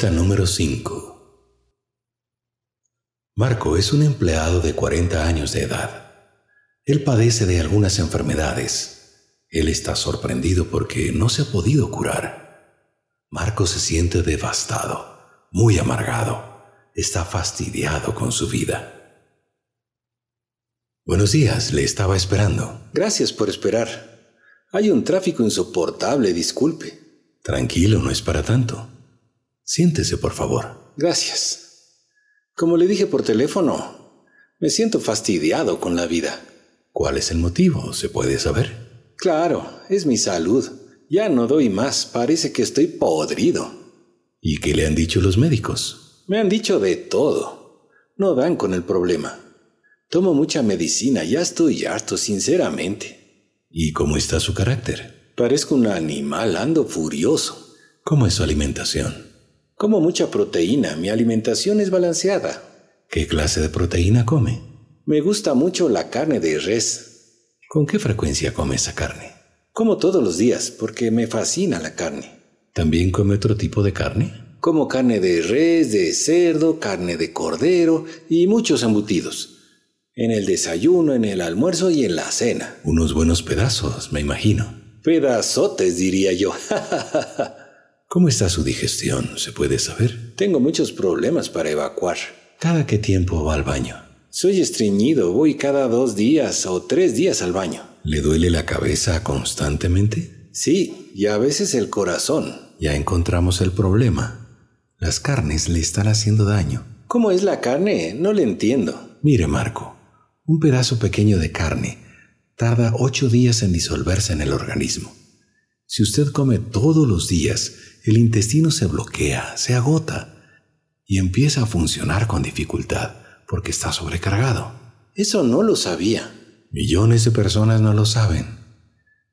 Pista número 5. Marco es un empleado de 40 años de edad. Él padece de algunas enfermedades. Él está sorprendido porque no se ha podido curar. Marco se siente devastado, muy amargado. Está fastidiado con su vida. Buenos días, le estaba esperando. Gracias por esperar. Hay un tráfico insoportable, disculpe. Tranquilo, no es para tanto. Siéntese, por favor. Gracias. Como le dije por teléfono, me siento fastidiado con la vida. ¿Cuál es el motivo? ¿Se puede saber? Claro, es mi salud. Ya no doy más, parece que estoy podrido. ¿Y qué le han dicho los médicos? Me han dicho de todo. No dan con el problema. Tomo mucha medicina, ya estoy harto, sinceramente. ¿Y cómo está su carácter? Parezco un animal, ando furioso. ¿Cómo es su alimentación? Como mucha proteína, mi alimentación es balanceada. ¿Qué clase de proteína come? Me gusta mucho la carne de res. ¿Con qué frecuencia come esa carne? Como todos los días, porque me fascina la carne. ¿También come otro tipo de carne? Como carne de res, de cerdo, carne de cordero y muchos embutidos. En el desayuno, en el almuerzo y en la cena. Unos buenos pedazos, me imagino. Pedazotes, diría yo. ¿Cómo está su digestión? ¿Se puede saber? Tengo muchos problemas para evacuar. ¿Cada qué tiempo va al baño? Soy estreñido, voy cada dos días o tres días al baño. ¿Le duele la cabeza constantemente? Sí, y a veces el corazón. Ya encontramos el problema. Las carnes le están haciendo daño. ¿Cómo es la carne? No le entiendo. Mire, Marco, un pedazo pequeño de carne tarda ocho días en disolverse en el organismo. Si usted come todos los días, el intestino se bloquea, se agota y empieza a funcionar con dificultad porque está sobrecargado. Eso no lo sabía. Millones de personas no lo saben.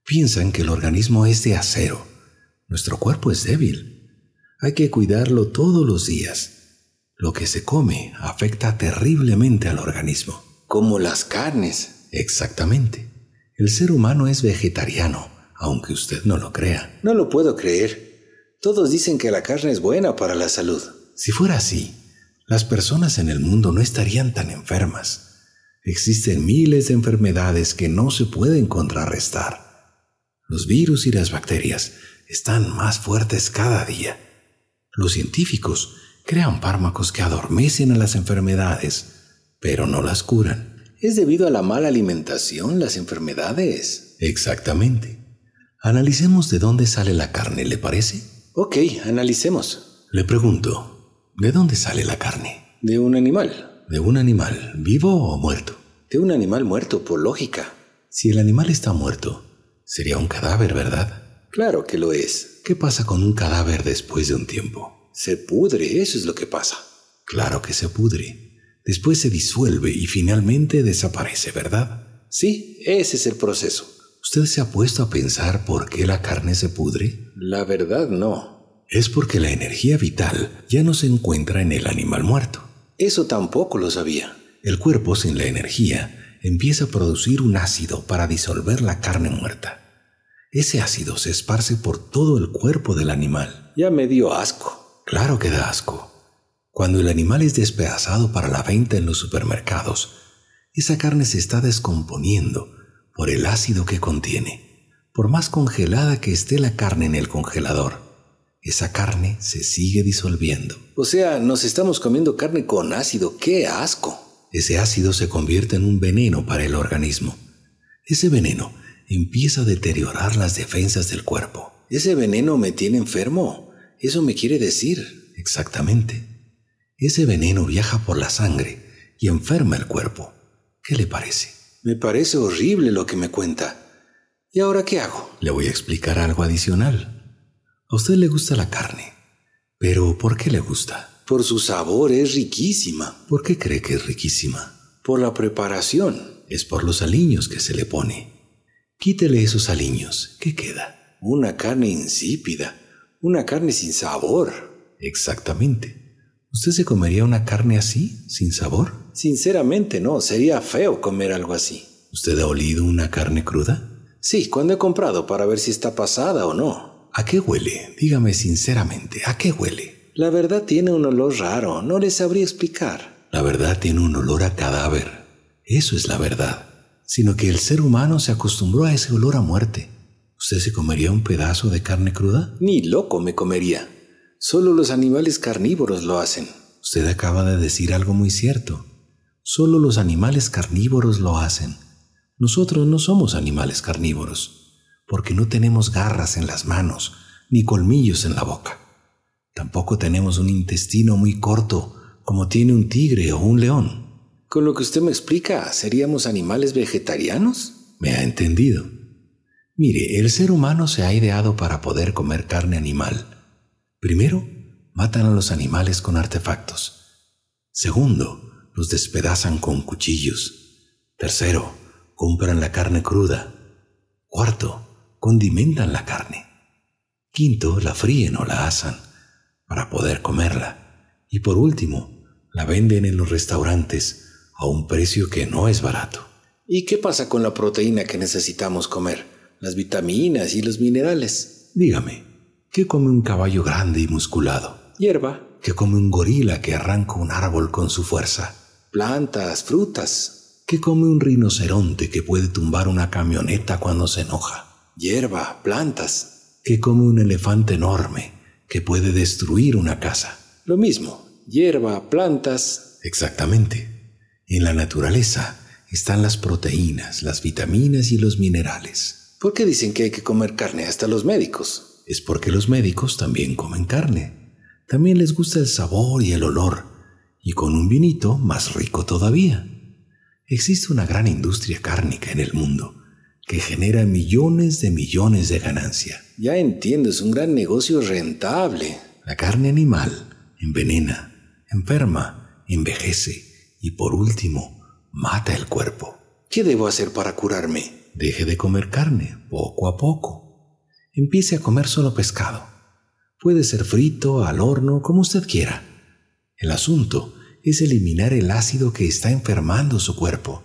Piensan que el organismo es de acero. Nuestro cuerpo es débil. Hay que cuidarlo todos los días. Lo que se come afecta terriblemente al organismo. Como las carnes. Exactamente. El ser humano es vegetariano, aunque usted no lo crea. No lo puedo creer. Todos dicen que la carne es buena para la salud. Si fuera así, las personas en el mundo no estarían tan enfermas. Existen miles de enfermedades que no se pueden contrarrestar. Los virus y las bacterias están más fuertes cada día. Los científicos crean fármacos que adormecen a las enfermedades, pero no las curan. ¿Es debido a la mala alimentación las enfermedades? Exactamente. Analicemos de dónde sale la carne, ¿le parece? Ok, analicemos. Le pregunto, ¿de dónde sale la carne? De un animal. ¿De un animal vivo o muerto? De un animal muerto, por lógica. Si el animal está muerto, sería un cadáver, ¿verdad? Claro que lo es. ¿Qué pasa con un cadáver después de un tiempo? Se pudre, eso es lo que pasa. Claro que se pudre. Después se disuelve y finalmente desaparece, ¿verdad? Sí, ese es el proceso. ¿Usted se ha puesto a pensar por qué la carne se pudre? La verdad no. Es porque la energía vital ya no se encuentra en el animal muerto. Eso tampoco lo sabía. El cuerpo sin la energía empieza a producir un ácido para disolver la carne muerta. Ese ácido se esparce por todo el cuerpo del animal. Ya me dio asco. Claro que da asco. Cuando el animal es despedazado para la venta en los supermercados, esa carne se está descomponiendo por el ácido que contiene. Por más congelada que esté la carne en el congelador, esa carne se sigue disolviendo. O sea, nos estamos comiendo carne con ácido. ¡Qué asco! Ese ácido se convierte en un veneno para el organismo. Ese veneno empieza a deteriorar las defensas del cuerpo. ¿Ese veneno me tiene enfermo? ¿Eso me quiere decir? Exactamente. Ese veneno viaja por la sangre y enferma el cuerpo. ¿Qué le parece? Me parece horrible lo que me cuenta. ¿Y ahora qué hago? Le voy a explicar algo adicional. A usted le gusta la carne. Pero ¿por qué le gusta? Por su sabor, es riquísima. ¿Por qué cree que es riquísima? Por la preparación. Es por los aliños que se le pone. Quítele esos aliños. ¿Qué queda? Una carne insípida. Una carne sin sabor. Exactamente. ¿Usted se comería una carne así, sin sabor? Sinceramente no, sería feo comer algo así. ¿Usted ha olido una carne cruda? Sí, cuando he comprado para ver si está pasada o no. ¿A qué huele? Dígame sinceramente, ¿a qué huele? La verdad tiene un olor raro, no les sabría explicar. La verdad tiene un olor a cadáver. Eso es la verdad. Sino que el ser humano se acostumbró a ese olor a muerte. ¿Usted se comería un pedazo de carne cruda? Ni loco me comería. Solo los animales carnívoros lo hacen. Usted acaba de decir algo muy cierto. Solo los animales carnívoros lo hacen. Nosotros no somos animales carnívoros, porque no tenemos garras en las manos, ni colmillos en la boca. Tampoco tenemos un intestino muy corto, como tiene un tigre o un león. Con lo que usted me explica, ¿seríamos animales vegetarianos? Me ha entendido. Mire, el ser humano se ha ideado para poder comer carne animal. Primero, matan a los animales con artefactos. Segundo, los despedazan con cuchillos. Tercero, compran la carne cruda. Cuarto, condimentan la carne. Quinto, la fríen o la asan para poder comerla. Y por último, la venden en los restaurantes a un precio que no es barato. ¿Y qué pasa con la proteína que necesitamos comer? Las vitaminas y los minerales. Dígame, ¿qué come un caballo grande y musculado? hierba, que come un gorila que arranca un árbol con su fuerza, plantas, frutas, que come un rinoceronte que puede tumbar una camioneta cuando se enoja, hierba, plantas, que come un elefante enorme que puede destruir una casa. Lo mismo, hierba, plantas. Exactamente. En la naturaleza están las proteínas, las vitaminas y los minerales. ¿Por qué dicen que hay que comer carne hasta los médicos? Es porque los médicos también comen carne. También les gusta el sabor y el olor, y con un vinito más rico todavía. Existe una gran industria cárnica en el mundo que genera millones de millones de ganancia. Ya entiendo, es un gran negocio rentable. La carne animal envenena, enferma, envejece y por último mata el cuerpo. ¿Qué debo hacer para curarme? Deje de comer carne poco a poco. Empiece a comer solo pescado Puede ser frito, al horno, como usted quiera. El asunto es eliminar el ácido que está enfermando su cuerpo.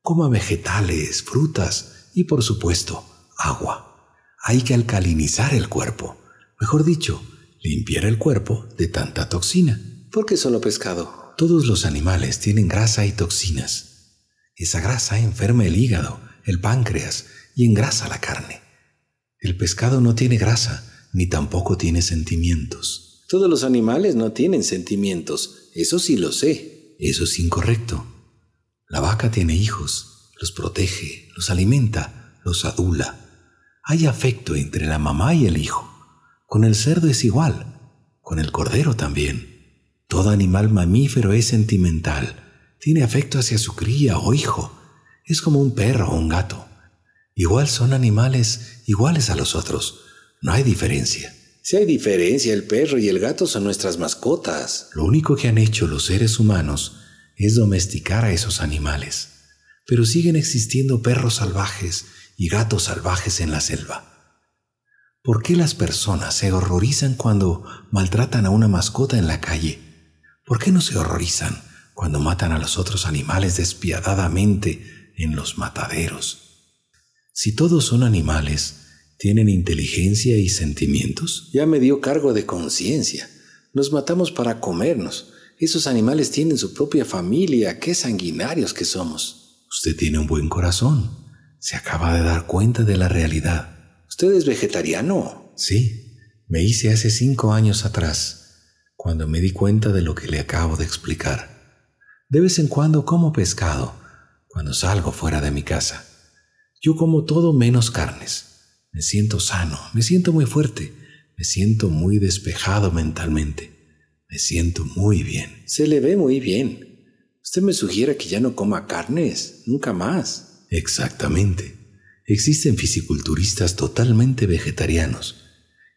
Coma vegetales, frutas y, por supuesto, agua. Hay que alcalinizar el cuerpo. Mejor dicho, limpiar el cuerpo de tanta toxina. ¿Por qué solo pescado? Todos los animales tienen grasa y toxinas. Esa grasa enferma el hígado, el páncreas y engrasa la carne. El pescado no tiene grasa, ni tampoco tiene sentimientos. Todos los animales no tienen sentimientos, eso sí lo sé. Eso es incorrecto. La vaca tiene hijos, los protege, los alimenta, los adula. Hay afecto entre la mamá y el hijo. Con el cerdo es igual, con el cordero también. Todo animal mamífero es sentimental, tiene afecto hacia su cría o hijo. Es como un perro o un gato. Igual son animales iguales a los otros, no hay diferencia. Si hay diferencia, el perro y el gato son nuestras mascotas. Lo único que han hecho los seres humanos es domesticar a esos animales. Pero siguen existiendo perros salvajes y gatos salvajes en la selva. ¿Por qué las personas se horrorizan cuando maltratan a una mascota en la calle? ¿Por qué no se horrorizan cuando matan a los otros animales despiadadamente en los mataderos? Si todos son animales, ¿Tienen inteligencia y sentimientos? Ya me dio cargo de conciencia. Nos matamos para comernos. Esos animales tienen su propia familia. Qué sanguinarios que somos. Usted tiene un buen corazón. Se acaba de dar cuenta de la realidad. ¿Usted es vegetariano? Sí. Me hice hace cinco años atrás, cuando me di cuenta de lo que le acabo de explicar. De vez en cuando como pescado, cuando salgo fuera de mi casa. Yo como todo menos carnes. Me siento sano, me siento muy fuerte, me siento muy despejado mentalmente. Me siento muy bien. Se le ve muy bien. Usted me sugiere que ya no coma carnes, nunca más. Exactamente. Existen fisiculturistas totalmente vegetarianos,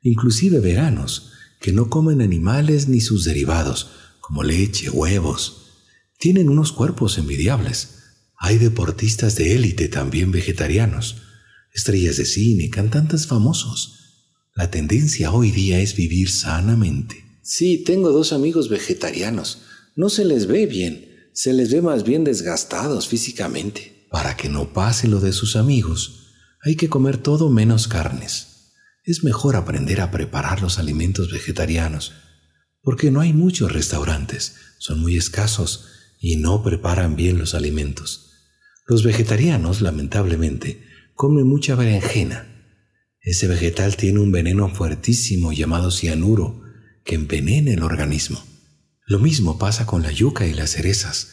inclusive veganos, que no comen animales ni sus derivados, como leche, huevos. Tienen unos cuerpos envidiables. Hay deportistas de élite también vegetarianos estrellas de cine, cantantes famosos. La tendencia hoy día es vivir sanamente. Sí, tengo dos amigos vegetarianos. No se les ve bien, se les ve más bien desgastados físicamente. Para que no pase lo de sus amigos, hay que comer todo menos carnes. Es mejor aprender a preparar los alimentos vegetarianos. Porque no hay muchos restaurantes, son muy escasos y no preparan bien los alimentos. Los vegetarianos, lamentablemente, comen mucha berenjena. Ese vegetal tiene un veneno fuertísimo llamado cianuro que envenena el organismo. Lo mismo pasa con la yuca y las cerezas.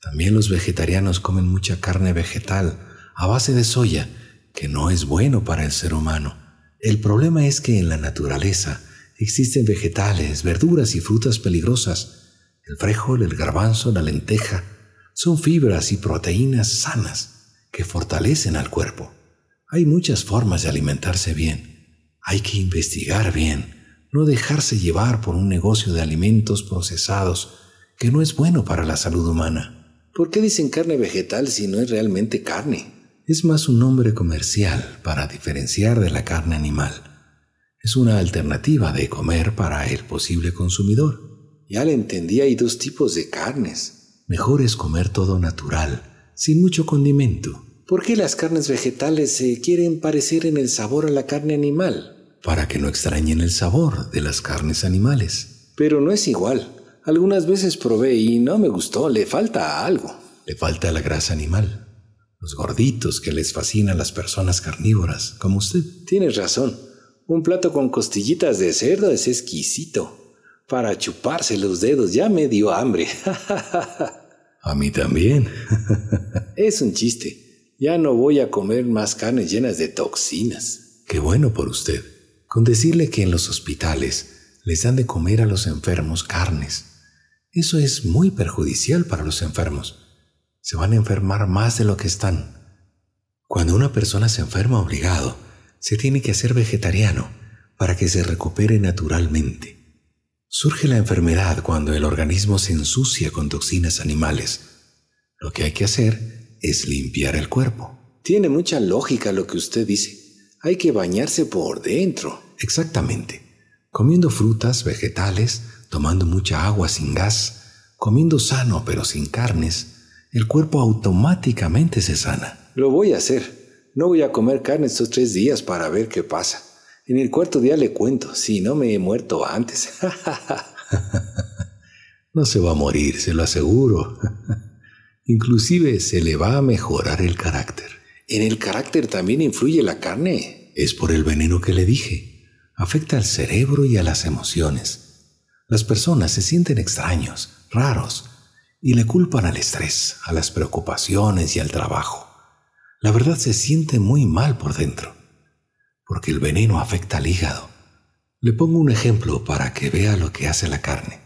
También los vegetarianos comen mucha carne vegetal a base de soya, que no es bueno para el ser humano. El problema es que en la naturaleza existen vegetales, verduras y frutas peligrosas. El frijol, el garbanzo, la lenteja, son fibras y proteínas sanas que fortalecen al cuerpo. Hay muchas formas de alimentarse bien. Hay que investigar bien, no dejarse llevar por un negocio de alimentos procesados que no es bueno para la salud humana. ¿Por qué dicen carne vegetal si no es realmente carne? Es más un nombre comercial para diferenciar de la carne animal. Es una alternativa de comer para el posible consumidor. Ya le entendí, hay dos tipos de carnes. Mejor es comer todo natural, sin mucho condimento. ¿Por qué las carnes vegetales se quieren parecer en el sabor a la carne animal? Para que no extrañen el sabor de las carnes animales. Pero no es igual. Algunas veces probé y no me gustó, le falta algo. Le falta la grasa animal. Los gorditos que les fascinan a las personas carnívoras, como usted. Tienes razón. Un plato con costillitas de cerdo es exquisito para chuparse los dedos. Ya me dio hambre. a mí también. es un chiste. Ya no voy a comer más carnes llenas de toxinas. Qué bueno por usted. Con decirle que en los hospitales les dan de comer a los enfermos carnes. Eso es muy perjudicial para los enfermos. Se van a enfermar más de lo que están. Cuando una persona se enferma obligado, se tiene que hacer vegetariano para que se recupere naturalmente. Surge la enfermedad cuando el organismo se ensucia con toxinas animales. Lo que hay que hacer es limpiar el cuerpo. Tiene mucha lógica lo que usted dice. Hay que bañarse por dentro. Exactamente. Comiendo frutas, vegetales, tomando mucha agua sin gas, comiendo sano pero sin carnes, el cuerpo automáticamente se sana. Lo voy a hacer. No voy a comer carne estos tres días para ver qué pasa. En el cuarto día le cuento, si no me he muerto antes. no se va a morir, se lo aseguro. Inclusive se le va a mejorar el carácter. ¿En el carácter también influye la carne? Es por el veneno que le dije. Afecta al cerebro y a las emociones. Las personas se sienten extraños, raros, y le culpan al estrés, a las preocupaciones y al trabajo. La verdad se siente muy mal por dentro porque el veneno afecta al hígado. Le pongo un ejemplo para que vea lo que hace la carne.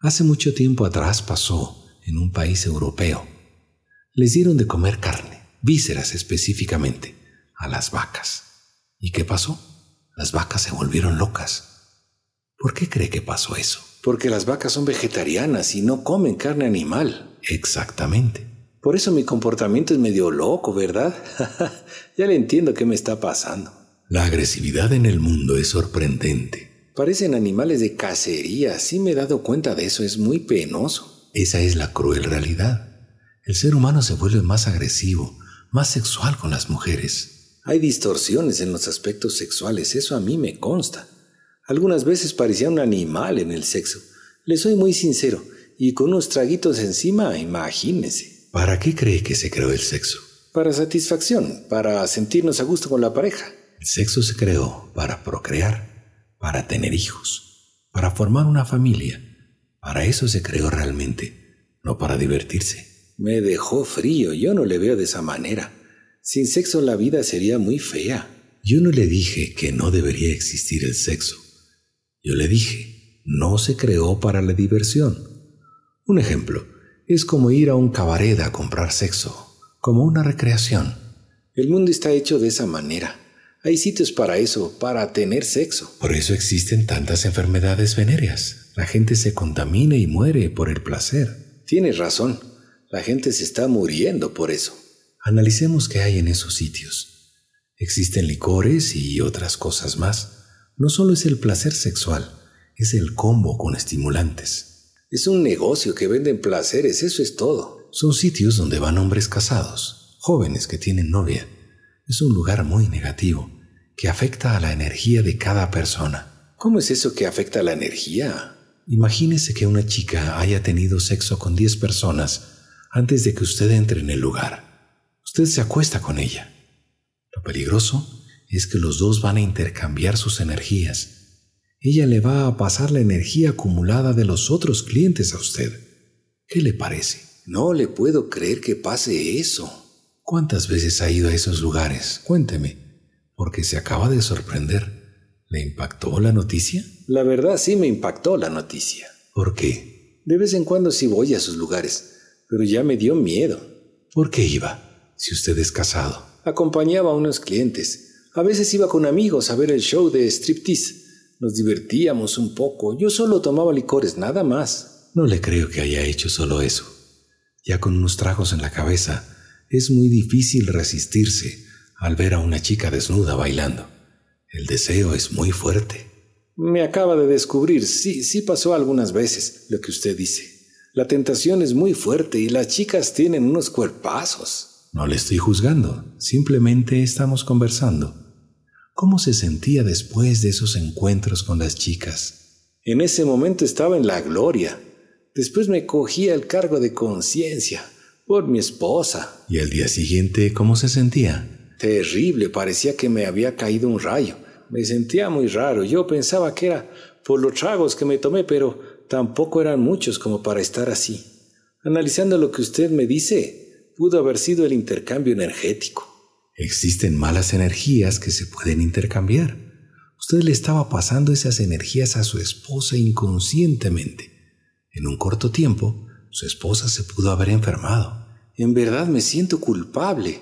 Hace mucho tiempo atrás pasó en un país europeo. Les dieron de comer carne, vísceras específicamente, a las vacas. ¿Y qué pasó? Las vacas se volvieron locas. ¿Por qué cree que pasó eso? Porque las vacas son vegetarianas y no comen carne animal. Exactamente. Por eso mi comportamiento es medio loco, ¿verdad? ya le entiendo qué me está pasando. La agresividad en el mundo es sorprendente. Parecen animales de cacería, sí me he dado cuenta de eso, es muy penoso. Esa es la cruel realidad. El ser humano se vuelve más agresivo, más sexual con las mujeres. Hay distorsiones en los aspectos sexuales, eso a mí me consta. Algunas veces parecía un animal en el sexo. Le soy muy sincero, y con unos traguitos encima, imagínese. ¿Para qué cree que se creó el sexo? Para satisfacción, para sentirnos a gusto con la pareja. El sexo se creó para procrear, para tener hijos, para formar una familia. Para eso se creó realmente, no para divertirse. Me dejó frío, yo no le veo de esa manera. Sin sexo la vida sería muy fea. Yo no le dije que no debería existir el sexo. Yo le dije, no se creó para la diversión. Un ejemplo, es como ir a un cabaret a comprar sexo, como una recreación. El mundo está hecho de esa manera. Hay sitios para eso, para tener sexo. Por eso existen tantas enfermedades venéreas. La gente se contamina y muere por el placer. Tienes razón. La gente se está muriendo por eso. Analicemos qué hay en esos sitios. Existen licores y otras cosas más. No solo es el placer sexual, es el combo con estimulantes. Es un negocio que venden placeres, eso es todo. Son sitios donde van hombres casados, jóvenes que tienen novia. Es un lugar muy negativo que afecta a la energía de cada persona. ¿Cómo es eso que afecta a la energía? Imagínese que una chica haya tenido sexo con 10 personas antes de que usted entre en el lugar. Usted se acuesta con ella. Lo peligroso es que los dos van a intercambiar sus energías. Ella le va a pasar la energía acumulada de los otros clientes a usted. ¿Qué le parece? No le puedo creer que pase eso. ¿Cuántas veces ha ido a esos lugares? Cuénteme, porque se acaba de sorprender. ¿Le impactó la noticia? La verdad sí me impactó la noticia. ¿Por qué? De vez en cuando sí voy a sus lugares, pero ya me dio miedo. ¿Por qué iba, si usted es casado? Acompañaba a unos clientes. A veces iba con amigos a ver el show de striptease. Nos divertíamos un poco. Yo solo tomaba licores, nada más. No le creo que haya hecho solo eso. Ya con unos tragos en la cabeza, es muy difícil resistirse al ver a una chica desnuda bailando. El deseo es muy fuerte. Me acaba de descubrir, sí, sí pasó algunas veces lo que usted dice. La tentación es muy fuerte y las chicas tienen unos cuerpazos. No le estoy juzgando, simplemente estamos conversando. ¿Cómo se sentía después de esos encuentros con las chicas? En ese momento estaba en la gloria. Después me cogía el cargo de conciencia por mi esposa. ¿Y el día siguiente cómo se sentía? Terrible, parecía que me había caído un rayo. Me sentía muy raro. Yo pensaba que era por los tragos que me tomé, pero tampoco eran muchos como para estar así. Analizando lo que usted me dice, pudo haber sido el intercambio energético. Existen malas energías que se pueden intercambiar. Usted le estaba pasando esas energías a su esposa inconscientemente. En un corto tiempo, su esposa se pudo haber enfermado. En verdad me siento culpable.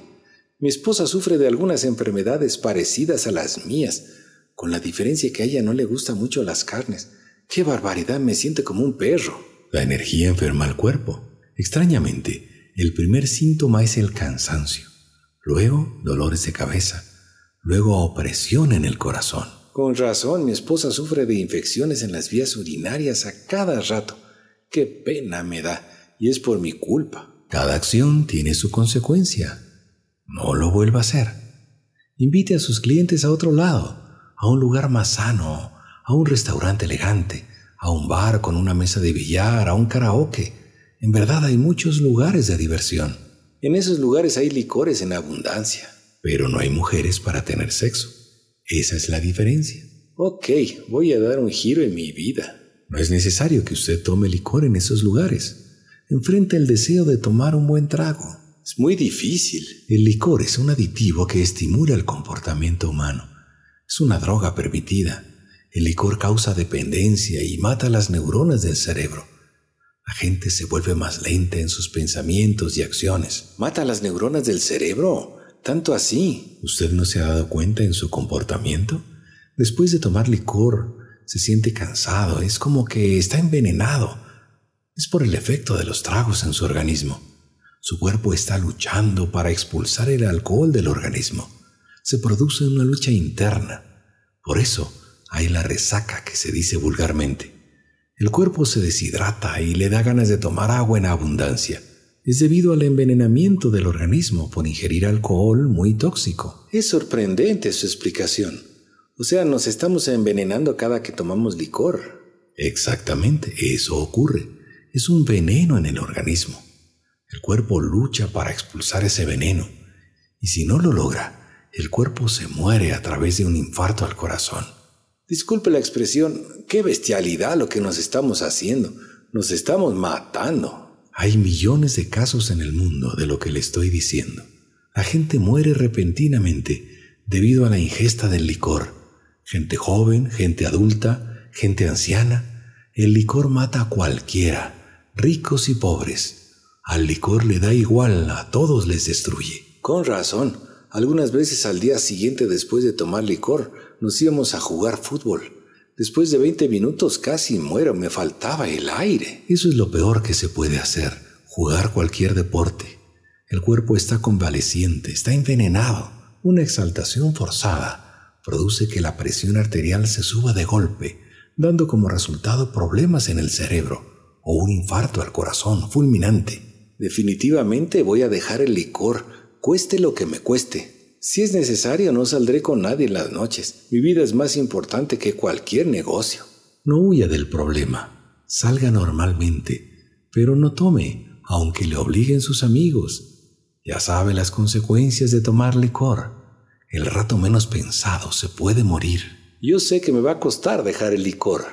Mi esposa sufre de algunas enfermedades parecidas a las mías, con la diferencia que a ella no le gustan mucho las carnes. ¡Qué barbaridad! Me siento como un perro. La energía enferma al cuerpo. Extrañamente, el primer síntoma es el cansancio, luego dolores de cabeza, luego opresión en el corazón. Con razón, mi esposa sufre de infecciones en las vías urinarias a cada rato. ¡Qué pena me da! Y es por mi culpa. Cada acción tiene su consecuencia. No lo vuelva a hacer. Invite a sus clientes a otro lado, a un lugar más sano, a un restaurante elegante, a un bar con una mesa de billar, a un karaoke. En verdad hay muchos lugares de diversión. En esos lugares hay licores en abundancia. Pero no hay mujeres para tener sexo. Esa es la diferencia. Ok, voy a dar un giro en mi vida. No es necesario que usted tome licor en esos lugares. Enfrenta el deseo de tomar un buen trago. Es muy difícil. El licor es un aditivo que estimula el comportamiento humano. Es una droga permitida. El licor causa dependencia y mata las neuronas del cerebro. La gente se vuelve más lenta en sus pensamientos y acciones. ¿Mata las neuronas del cerebro? ¿Tanto así? ¿Usted no se ha dado cuenta en su comportamiento? Después de tomar licor, se siente cansado, es como que está envenenado. Es por el efecto de los tragos en su organismo. Su cuerpo está luchando para expulsar el alcohol del organismo. Se produce una lucha interna. Por eso hay la resaca que se dice vulgarmente. El cuerpo se deshidrata y le da ganas de tomar agua en abundancia. Es debido al envenenamiento del organismo por ingerir alcohol muy tóxico. Es sorprendente su explicación. O sea, nos estamos envenenando cada que tomamos licor. Exactamente, eso ocurre. Es un veneno en el organismo. El cuerpo lucha para expulsar ese veneno y si no lo logra, el cuerpo se muere a través de un infarto al corazón. Disculpe la expresión, qué bestialidad lo que nos estamos haciendo. Nos estamos matando. Hay millones de casos en el mundo de lo que le estoy diciendo. La gente muere repentinamente debido a la ingesta del licor. Gente joven, gente adulta, gente anciana. El licor mata a cualquiera, ricos y pobres. Al licor le da igual, a todos les destruye. Con razón. Algunas veces al día siguiente después de tomar licor nos íbamos a jugar fútbol. Después de 20 minutos casi muero, me faltaba el aire. Eso es lo peor que se puede hacer, jugar cualquier deporte. El cuerpo está convaleciente, está envenenado. Una exaltación forzada produce que la presión arterial se suba de golpe, dando como resultado problemas en el cerebro o un infarto al corazón fulminante. Definitivamente voy a dejar el licor, cueste lo que me cueste. Si es necesario, no saldré con nadie en las noches. Mi vida es más importante que cualquier negocio. No huya del problema. salga normalmente, pero no tome, aunque le obliguen sus amigos. Ya sabe las consecuencias de tomar licor. El rato menos pensado se puede morir. Yo sé que me va a costar dejar el licor.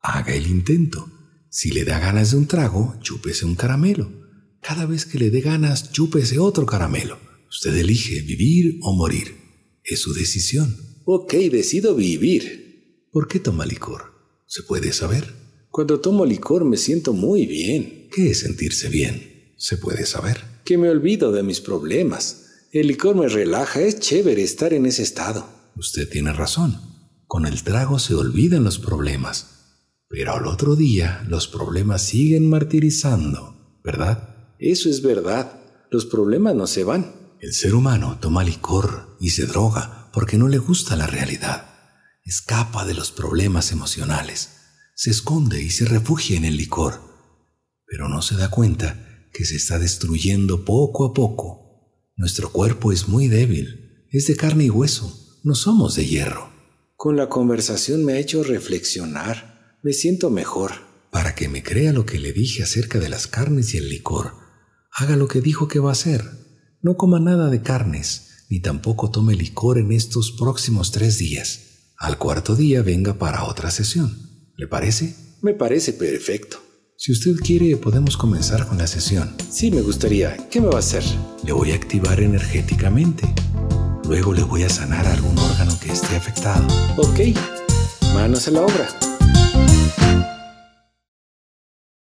Haga el intento. Si le da ganas de un trago, chúpese un caramelo. Cada vez que le dé ganas, chúpese otro caramelo. Usted elige vivir o morir. Es su decisión. Ok, decido vivir. ¿Por qué toma licor? ¿Se puede saber? Cuando tomo licor me siento muy bien. ¿Qué es sentirse bien? ¿Se puede saber? Que me olvido de mis problemas. El licor me relaja, es chévere estar en ese estado. Usted tiene razón. Con el trago se olvidan los problemas. Pero al otro día los problemas siguen martirizando, ¿verdad? Eso es verdad. Los problemas no se van. El ser humano toma licor y se droga porque no le gusta la realidad. Escapa de los problemas emocionales. Se esconde y se refugia en el licor. Pero no se da cuenta que se está destruyendo poco a poco. Nuestro cuerpo es muy débil. Es de carne y hueso. No somos de hierro. Con la conversación me ha hecho reflexionar. Me siento mejor. Para que me crea lo que le dije acerca de las carnes y el licor, haga lo que dijo que va a hacer no coma nada de carnes, ni tampoco tome licor en estos próximos tres días. Al cuarto día venga para otra sesión. ¿Le parece? Me parece perfecto. Si usted quiere, podemos comenzar con la sesión. Sí, me gustaría. ¿Qué me va a hacer? Le voy a activar energéticamente. Luego le voy a sanar algún órgano que esté afectado. Ok. Manos a la obra.